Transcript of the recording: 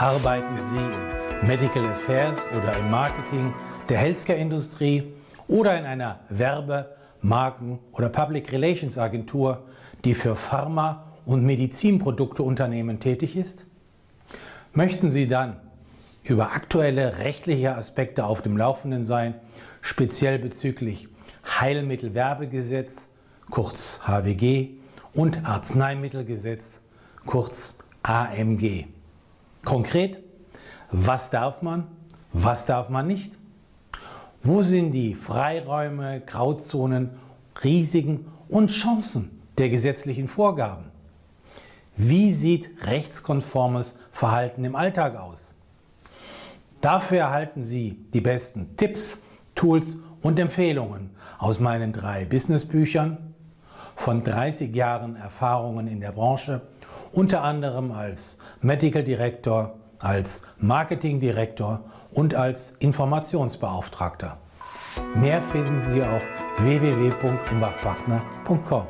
Arbeiten Sie in Medical Affairs oder im Marketing der Healthcare-Industrie oder in einer Werbe-, Marken- oder Public Relations Agentur, die für Pharma- und Medizinprodukteunternehmen tätig ist? Möchten Sie dann über aktuelle rechtliche Aspekte auf dem Laufenden sein, speziell bezüglich Heilmittelwerbegesetz, kurz HWG, und Arzneimittelgesetz, kurz AMG. Konkret, was darf man, was darf man nicht? Wo sind die Freiräume, Grauzonen, Risiken und Chancen der gesetzlichen Vorgaben? Wie sieht rechtskonformes Verhalten im Alltag aus? Dafür erhalten Sie die besten Tipps, Tools und Empfehlungen aus meinen drei Businessbüchern von 30 Jahren Erfahrungen in der Branche, unter anderem als Medical Director, als Marketing Director und als Informationsbeauftragter. Mehr finden Sie auf www.umbachpartner.com.